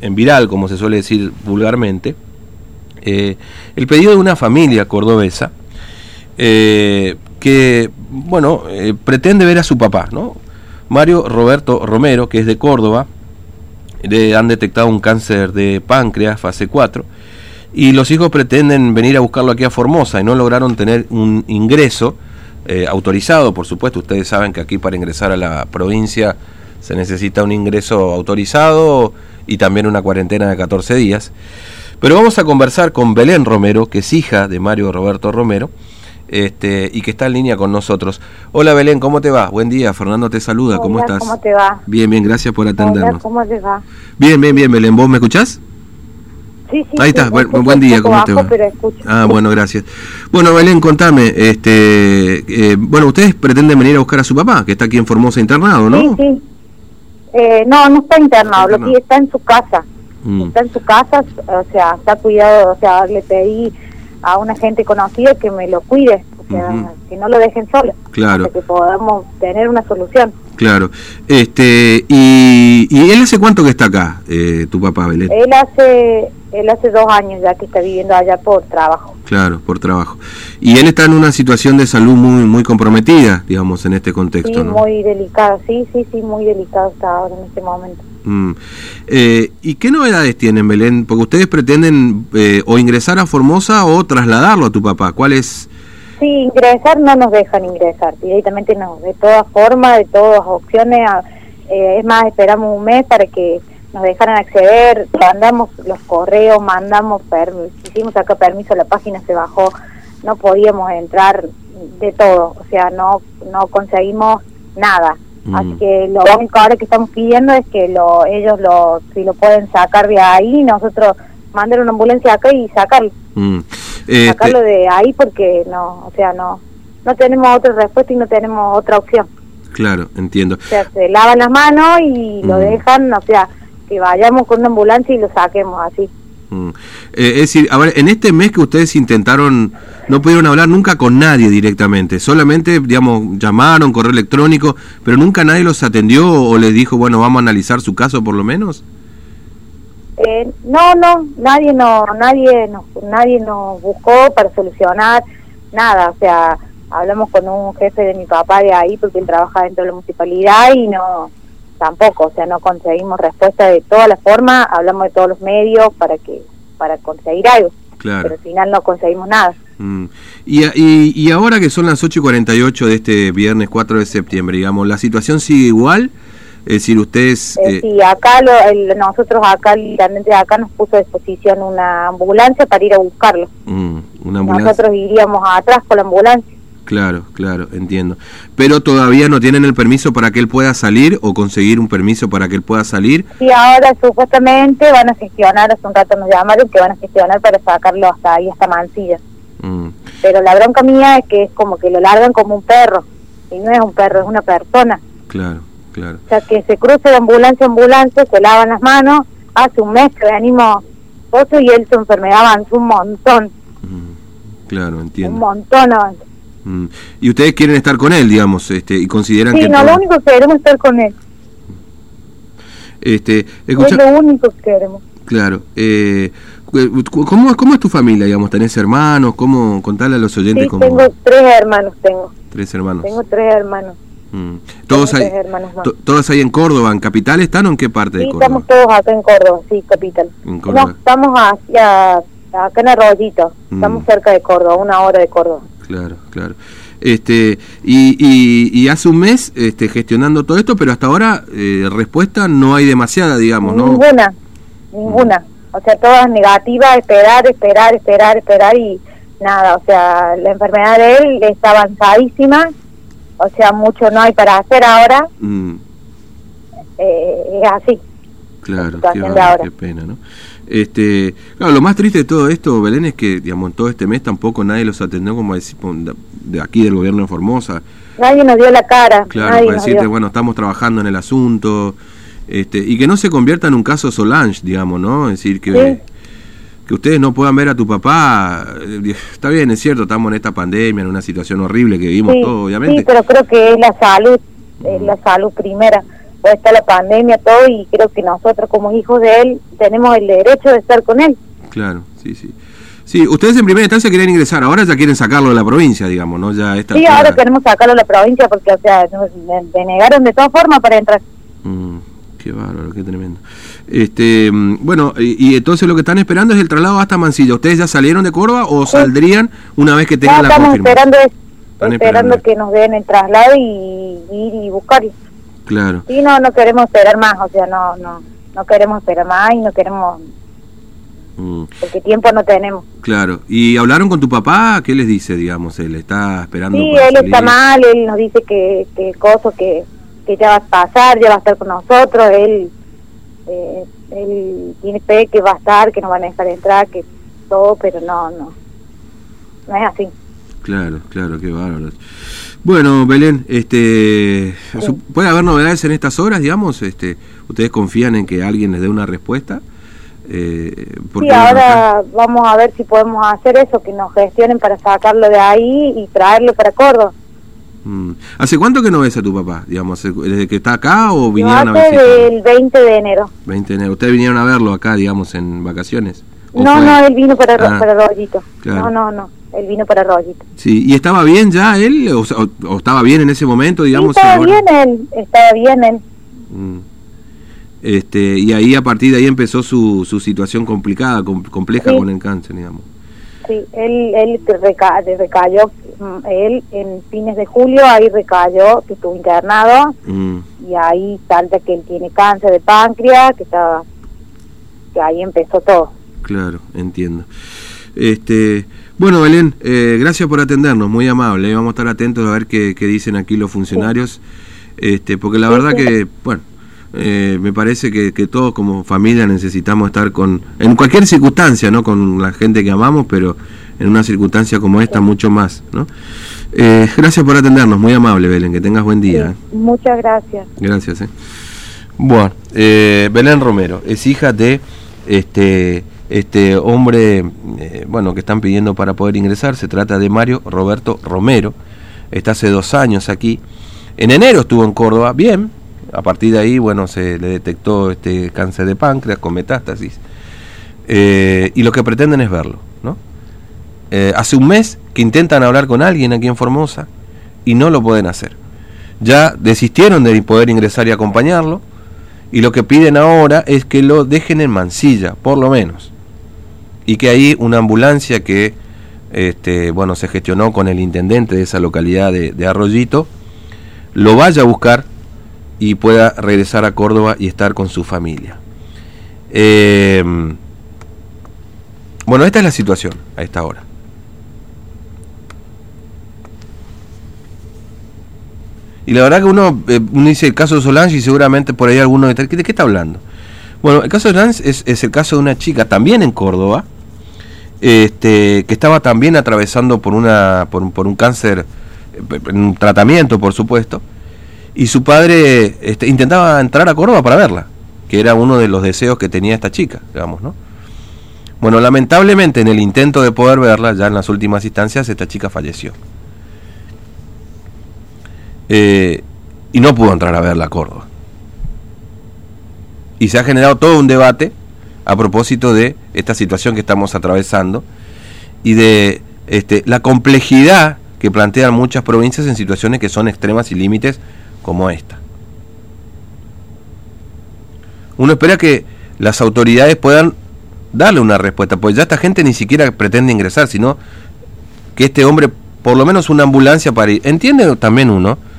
en, viral, como se suele decir vulgarmente, eh, el pedido de una familia cordobesa eh, que, bueno, pretende ver a su papá, ¿no? Mario Roberto Romero, que es de Córdoba, le han detectado un cáncer de páncreas, fase 4, y los hijos pretenden venir a buscarlo aquí a Formosa y no lograron tener un ingreso eh, autorizado, por supuesto, ustedes saben que aquí para ingresar a la provincia se necesita un ingreso autorizado y también una cuarentena de 14 días. Pero vamos a conversar con Belén Romero, que es hija de Mario Roberto Romero, este, y que está en línea con nosotros. Hola Belén, ¿cómo te va? Buen día, Fernando te saluda, ¿cómo estás? ¿Cómo te va? Bien, bien, gracias por atendernos. ¿Cómo te va? Bien, bien, bien, Belén, ¿vos me escuchás? Sí, sí, Ahí está, buen, día, ¿cómo te va? ah, bueno, gracias. Bueno, Belén, contame, este, eh, bueno, ustedes pretenden venir a buscar a su papá, que está aquí en Formosa internado, ¿no? Sí, sí. Eh, no, no está internado, lo que está en su casa. Mm. Está en su casa, o sea, está cuidado, o sea, le pedí a una gente conocida que me lo cuide, o sea, que no lo dejen solo. Claro. Para que podamos tener una solución. Claro. Este, y, y él hace cuánto que está acá, eh, tu papá, Belén? Él hace, él hace dos años ya que está viviendo allá por trabajo. Claro, por trabajo. Y él está en una situación de salud muy muy comprometida, digamos, en este contexto, sí, muy delicada, sí, sí, sí, muy delicado está ahora en este momento. Mm. Eh, ¿Y qué novedades tienen, Belén? Porque ustedes pretenden eh, o ingresar a Formosa o trasladarlo a tu papá. ¿Cuál es Sí, ingresar no nos dejan ingresar, directamente no, de todas formas, de todas opciones, eh, es más, esperamos un mes para que nos dejaran acceder, mandamos los correos, mandamos, hicimos acá permiso, la página se bajó, no podíamos entrar de todo, o sea, no no conseguimos nada. Mm. Así que lo único ahora que estamos pidiendo es que lo, ellos lo, si lo pueden sacar de ahí, nosotros mandar una ambulancia acá y sacarlo. Mm. Este, sacarlo de ahí porque no, o sea, no no tenemos otra respuesta y no tenemos otra opción. Claro, entiendo. O sea, se lavan las manos y lo mm. dejan, o sea, que vayamos con una ambulancia y lo saquemos así. Mm. Eh, es decir, a ver, en este mes que ustedes intentaron, no pudieron hablar nunca con nadie directamente, solamente, digamos, llamaron, correo electrónico, pero nunca nadie los atendió o les dijo, bueno, vamos a analizar su caso por lo menos. Eh, no, no, nadie no, nadie nos, nadie nos buscó para solucionar nada, o sea, hablamos con un jefe de mi papá de ahí porque él trabaja dentro de la municipalidad y no, tampoco, o sea, no conseguimos respuesta de todas las formas, hablamos de todos los medios para que, para conseguir algo, pero al final no conseguimos nada. Mm. Y, y, y, ahora que son las 8 y 48 de este viernes 4 de septiembre, digamos, ¿la situación sigue igual? Es decir, ustedes... Eh, eh, sí, acá nosotros acá, literalmente acá nos puso a disposición una ambulancia para ir a buscarlo. Mm, nosotros iríamos atrás con la ambulancia. Claro, claro, entiendo. Pero todavía no tienen el permiso para que él pueda salir o conseguir un permiso para que él pueda salir. Sí, ahora supuestamente van a gestionar, hace un rato nos llamaron que van a gestionar para sacarlo hasta ahí, hasta Mansilla. Mm. Pero la bronca mía es que es como que lo largan como un perro. Y no es un perro, es una persona. Claro. O sea, que se cruce de ambulancia a ambulancia, se lavan las manos. Hace un mes que venimos Pozo y él su enfermedad avanzó un montón. Mm, claro, entiendo. Un montón avanzó. Mm. Y ustedes quieren estar con él, digamos, este, y consideran sí, que... Sí, no, lo único que queremos es estar con él. Este, Es lo único que queremos. Claro. Eh, ¿cómo, ¿Cómo es tu familia, digamos? ¿Tenés hermanos? ¿Cómo? Contarle a los oyentes sí, cómo... tengo tres hermanos, tengo. Tres hermanos. Tengo tres hermanos. Mm. ¿Todos, ahí, ¿Todos ahí en Córdoba, en capital están o en qué parte de Córdoba? estamos todos acá en Córdoba, sí, capital. No, estamos hacia, acá en Arroyito, mm. estamos cerca de Córdoba, una hora de Córdoba. Claro, claro. Este, y, y, hace un mes este, gestionando todo esto, pero hasta ahora eh, respuesta no hay demasiada, digamos, ¿no? Ninguna, ninguna. O sea, todas negativas, esperar, esperar, esperar, esperar y nada. O sea, la enfermedad de él está avanzadísima o sea, mucho no hay para hacer ahora. Mm. Eh, es así. Claro, qué, pena, ¿no? Este, claro, lo más triste de todo esto, Belén, es que, digamos, en todo este mes tampoco nadie los atendió, como decir, de aquí del gobierno de Formosa. Nadie nos dio la cara. Claro, para decirte, bueno, estamos trabajando en el asunto, este, y que no se convierta en un caso Solange, digamos, ¿no? Es decir, que que ustedes no puedan ver a tu papá, eh, está bien, es cierto, estamos en esta pandemia, en una situación horrible que vivimos todos, obviamente. Sí, pero creo que es la salud, es la salud primera. Después está la pandemia, todo, y creo que nosotros como hijos de él tenemos el derecho de estar con él. Claro, sí, sí. Sí, ustedes en primera instancia querían ingresar, ahora ya quieren sacarlo de la provincia, digamos, ¿no? Ya sí, ahora queremos sacarlo de la provincia porque, o sea, nos denegaron de todas formas para entrar. Mm, qué bárbaro, qué tremendo. Este, mm, bueno, y, entonces lo que están esperando es el traslado hasta Mansilla. ¿Ustedes ya salieron de Córdoba o saldrían una vez que tengan la estamos esperando, esperando, que nos den el traslado y ir y buscarlo. Claro. Sí, no, no queremos esperar más, o sea, no, no, no queremos esperar más y no queremos Mm. Porque tiempo no tenemos. Claro. ¿Y hablaron con tu papá? ¿Qué les dice, digamos? ¿Él está esperando? Sí, él está mal, él nos dice que, que coso, que, que ya va a pasar, ya va a estar con nosotros, él, eh, él tiene fe que va a estar, que no van a dejar entrar, que todo, pero no, no, no es así. Claro, claro, qué bárbaro. Bueno, Belén, este, ¿puede haber novedades en estas horas, digamos? Este, ¿Ustedes confían en que alguien les dé una respuesta? Eh, sí, ahora vamos a ver si podemos hacer eso, que nos gestionen para sacarlo de ahí y traerlo para Córdoba. Mm. ¿Hace cuánto que no ves a tu papá? digamos ¿Desde que está acá o vinieron a ver? el 20 de enero. 20 de enero. ¿Ustedes vinieron a verlo acá, digamos, en vacaciones? No, no, él vino para, ah, para Rollito. No, no, no, él vino para Rollito. Sí, ¿y estaba bien ya él? ¿O, estaba bien en ese momento, digamos? estaba bien él, estaba bien él. Mm. Este, y ahí a partir de ahí empezó su, su situación complicada, compleja con el cáncer, digamos. Sí, él, él recayó, mm, él en fines de julio, ahí recayó, que estuvo internado, mm. y ahí salta que él tiene cáncer de páncreas, que estaba, que ahí empezó todo. Claro, entiendo. Este, bueno, Belén, eh, gracias por atendernos, muy amable. Vamos a estar atentos a ver qué, qué dicen aquí los funcionarios, este, porque la verdad que, bueno, eh, me parece que, todos como familia necesitamos estar con, en cualquier circunstancia, ¿no? Con la gente que amamos, pero en una circunstancia como esta mucho más, ¿no? Eh, gracias por atendernos, muy amable Belén, que tengas buen día. muchas gracias. Gracias. Bueno, Belén Romero es hija de este este hombre, bueno, que están pidiendo para poder ingresar, se trata de Mario Roberto Romero, está hace dos años aquí, en enero estuvo en Córdoba, bien, a partir de ahí, bueno, se le detectó este cáncer de páncreas con metástasis. Eh, y lo que pretenden es verlo, ¿no? Eh, hace un mes que intentan hablar con alguien aquí en Formosa y no lo pueden hacer. Ya desistieron de poder ingresar y acompañarlo y lo que piden ahora es que lo dejen en Mansilla, por lo menos. Y que ahí una ambulancia que este, bueno, se gestionó con el intendente de esa localidad de Arroyito, lo vaya a buscar y pueda regresar a Córdoba y estar con su familia. Em, bueno, esta es la situación a esta hora. Y la verdad que uno, eh, dice el caso de Solange y seguramente por ahí alguno de, ¿de qué está hablando? Bueno, el caso de Solange es, es el caso de una chica también en Córdoba, este, que estaba también atravesando por, una, por, un cáncer, un tratamiento por supuesto, y su padre este, intentaba entrar a Córdoba para verla, que era uno de los deseos que tenía esta chica, digamos, ¿no? Bueno, lamentablemente en el intento de poder verla, ya en las últimas instancias, esta chica falleció. Eh, y no pudo entrar a verla a Córdoba. Y se ha generado todo un debate a propósito de esta situación que estamos atravesando y de este, la complejidad que plantean muchas provincias en situaciones que son extremas y límites como esta. Uno espera que las autoridades puedan darle una respuesta, pues ya esta gente ni siquiera pretende ingresar, sino que este hombre, por lo menos una ambulancia para ir. Entiende también uno